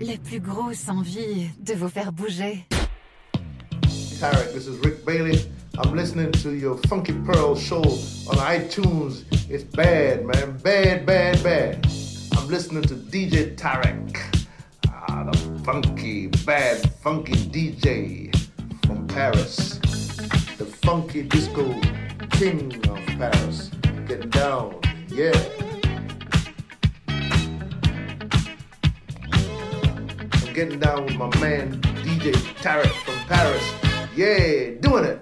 la plus grosse envie de vous faire bouger. Tarek, this is Rick Bailey. I'm listening to your Funky Pearl show on iTunes. It's bad, man. Bad, bad, bad. I'm listening to DJ Tarek. Ah, the funky, bad, funky DJ from Paris. The funky disco king of Paris. Getting down, yeah. getting down with my man DJ Tarek from Paris. Yeah, doing it.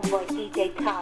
homeboy DJ Top.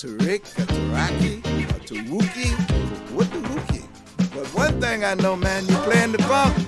To a Taraki, a Taruki, what the Wookie. But one thing I know, man, you playing the funk.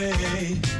That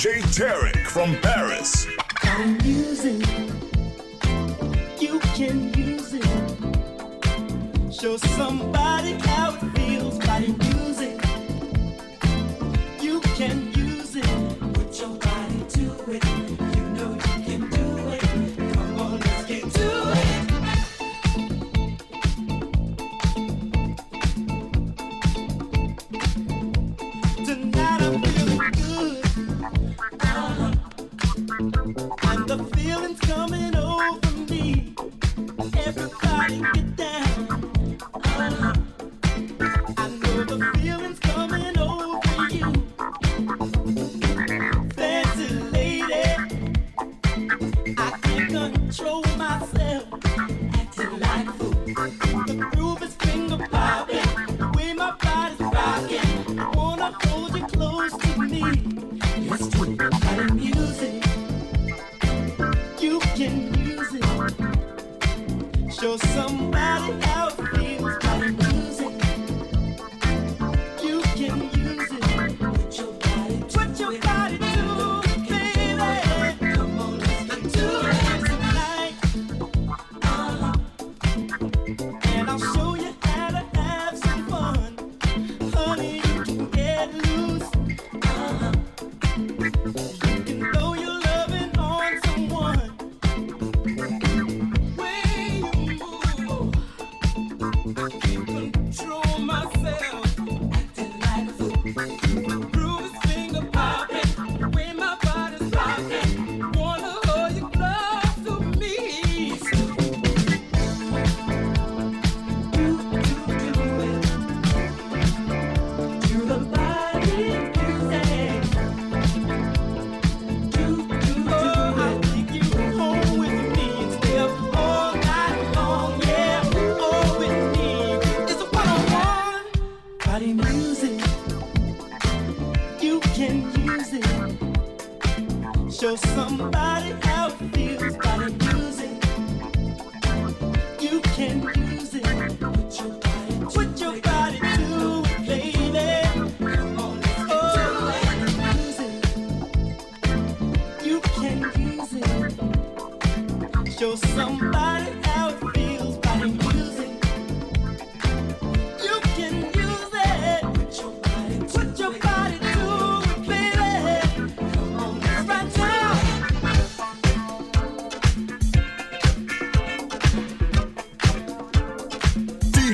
DJ Tarek from Paris. I'm using you can use it. Show somebody how it feels by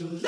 your.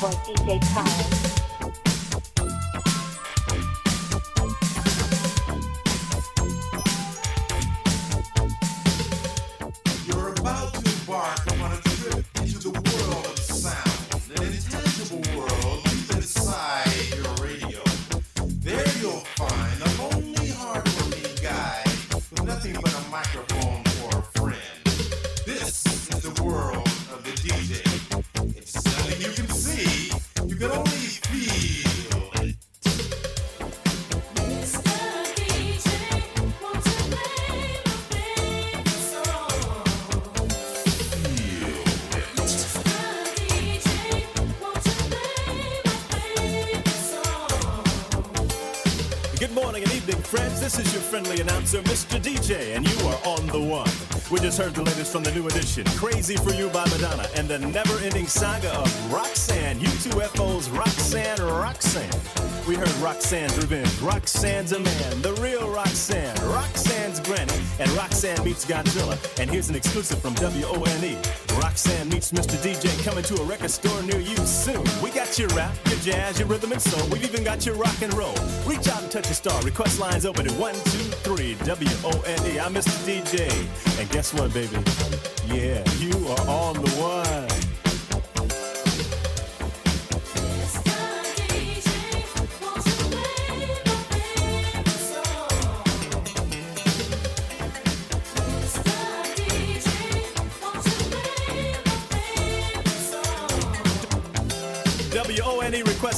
Homeboy DJ Tyler. Just heard the latest from the new edition, Crazy for You by Madonna, and the never ending saga of Roxanne, UTFO's Roxanne Roxanne. We heard Roxanne's Revenge, Roxanne's a Man, the real Roxanne, Roxanne's Granny, and Roxanne meets Godzilla. And here's an exclusive from WONE. Roxanne meets Mr. DJ coming to a record store near you soon. We got your rap, your jazz, your rhythm and soul. We've even got your rock and roll. Reach out and touch a star. Request lines open at 123 W-O-N-E. I'm Mr. DJ. And guess what, baby? Yeah, you are on the one.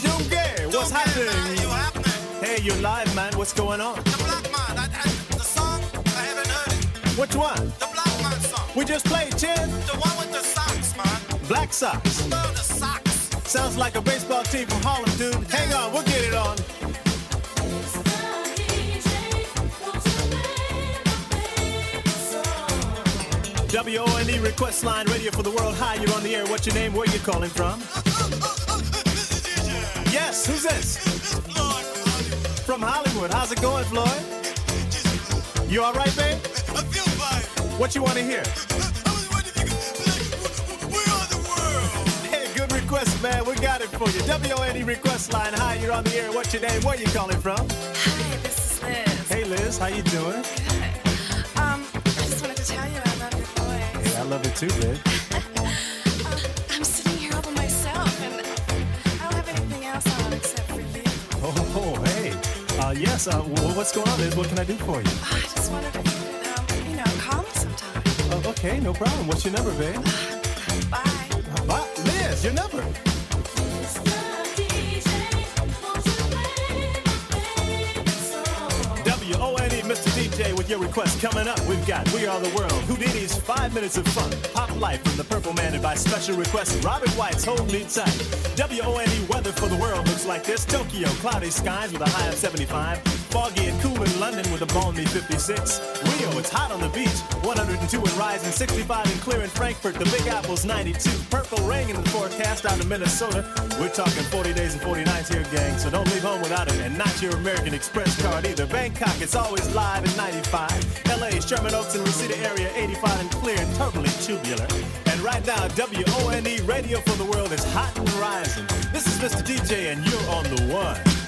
Queens. Dungay. What's happening? you happening? Hey, you're live, man. What's going on? The Black Man, I, I, the song, I haven't heard it. Which one? The Black Man song. We just played, Chin. The one with the socks, man. Black Sox. No, the socks. Sounds like a baseball team from Harlem, dude. Hang on, we'll get it on. WONE E request line, radio for the world. Hi, you're on the air. What's your name? Where you calling from? Yes, who's this? From Hollywood. How's it going, Floyd? You all right, babe? I feel fine. What you want to hear? I was wondering if you could, like, we're the world. Hey, good request, man. We got it for you. WONE request line. Hi, you're on the air. What's your name? Where you calling from? Hi, this is Liz. Hey, Liz. How you doing? Good. Um, I just wanted to tell you I love your voice. Hey, I love it too, babe. Yes, uh, wh- what's going on, Liz? What can I do for you? I just you could, um, you know, call me sometime. Oh, okay, no problem. What's your number, babe? Bye. Uh, bye. Liz, your number. Your request coming up. We've got We Are the World, Who Did Whodini's Five Minutes of Fun, Pop Life from the Purple Man, and by special request, Robert White's Hold Me Tight. WONE weather for the world looks like this Tokyo, cloudy skies with a high of 75, foggy and cool in London with a balmy 56. Rio, it's hot on the beach, 102 and rising, 65 and clear in Frankfurt, the Big Apple's 92. Purple rain in the forecast out of Minnesota. We're talking 40 days and 40 nights here, gang, so don't leave home without it, and not your American Express card either. Bangkok, it's always live at 95. LA, Sherman Oaks and Reseda area, 85 and clear and totally tubular. And right now, WONE Radio for the World is hot and rising. This is Mr. DJ, and you're on the one.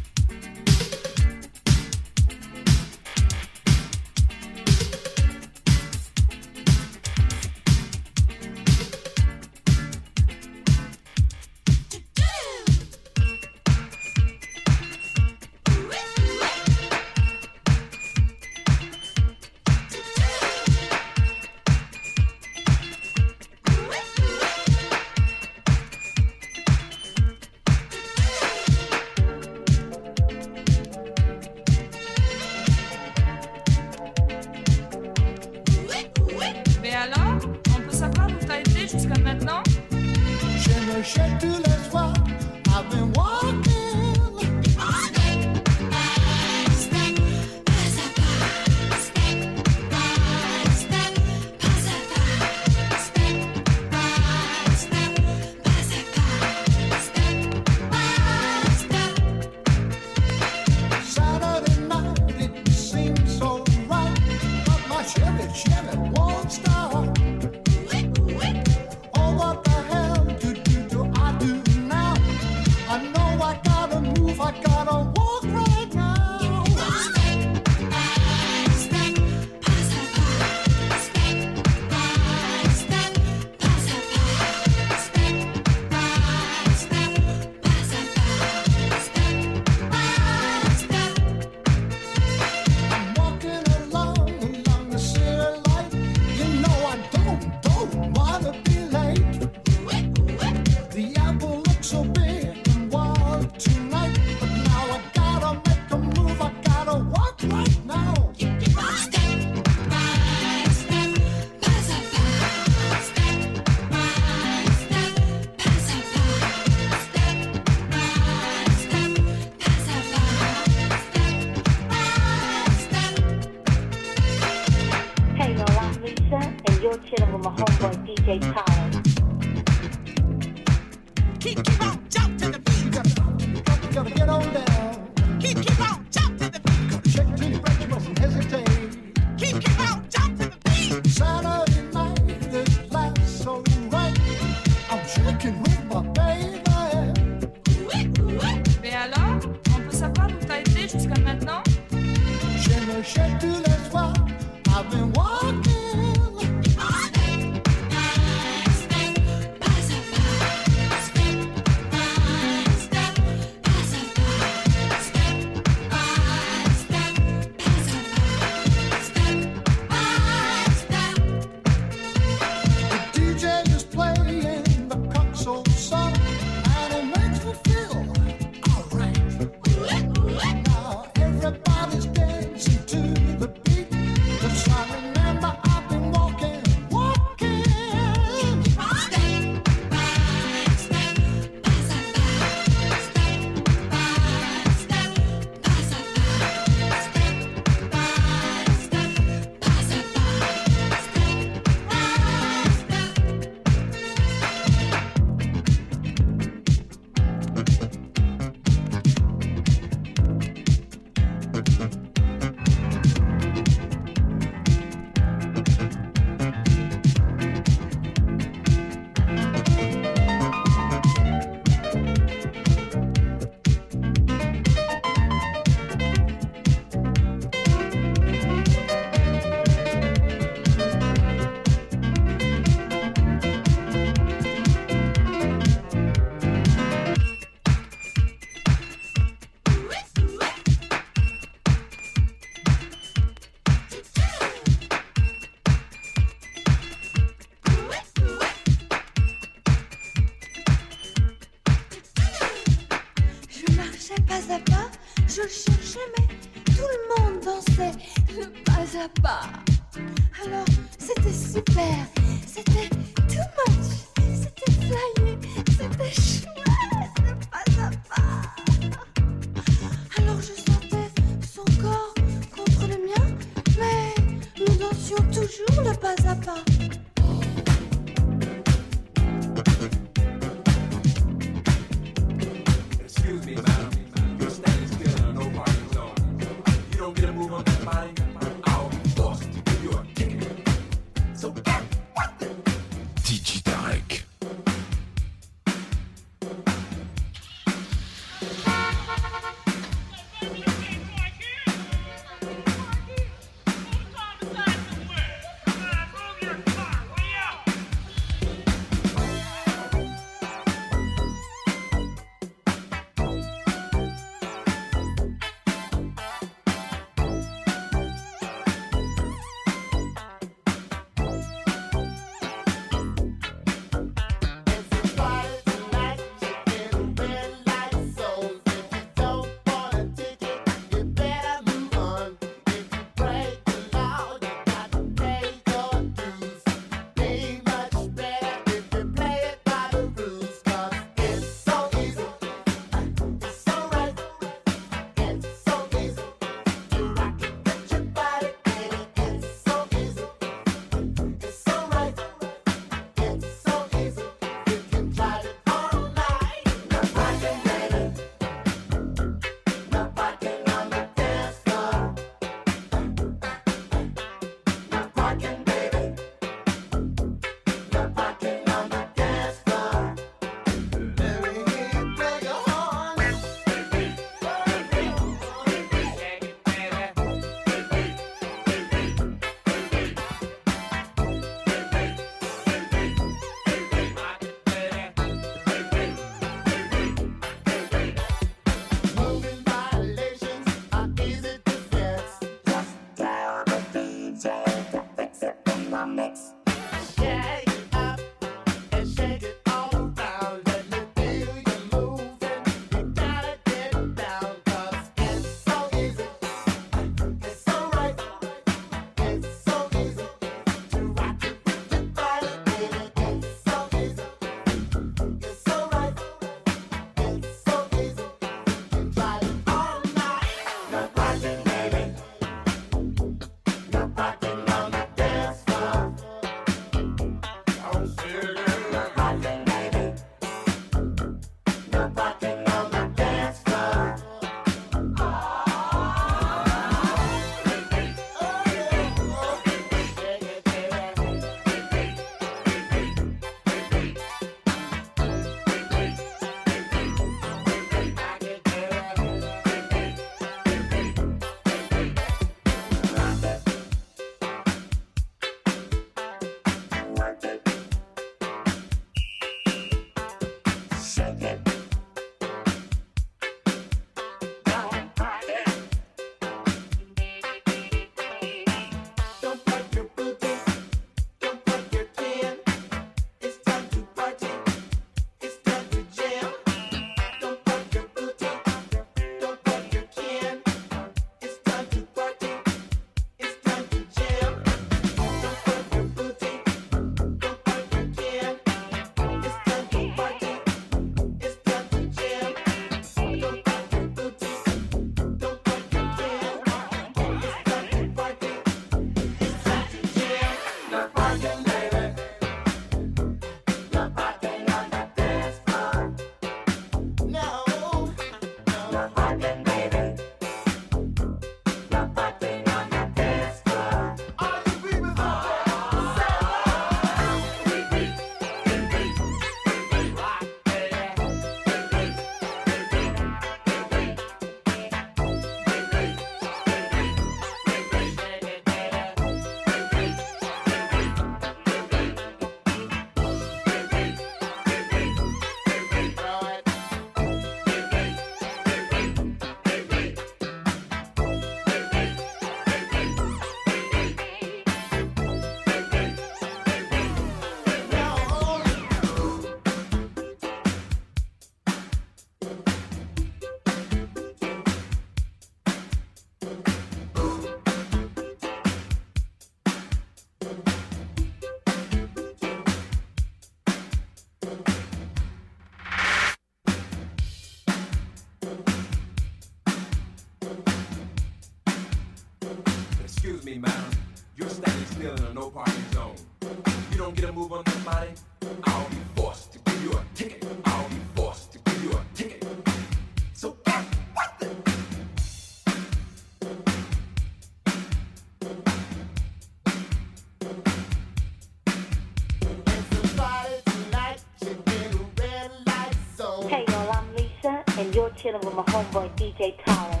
You're chilling with my homeboy DJ Tarek.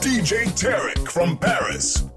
DJ Tarek from Paris.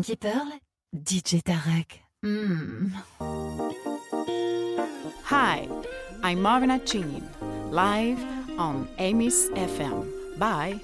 Funky Pearl, DJ Tarek. Hmm. Hi, I'm Marvin Achinin, live on Amy's FM. Bye.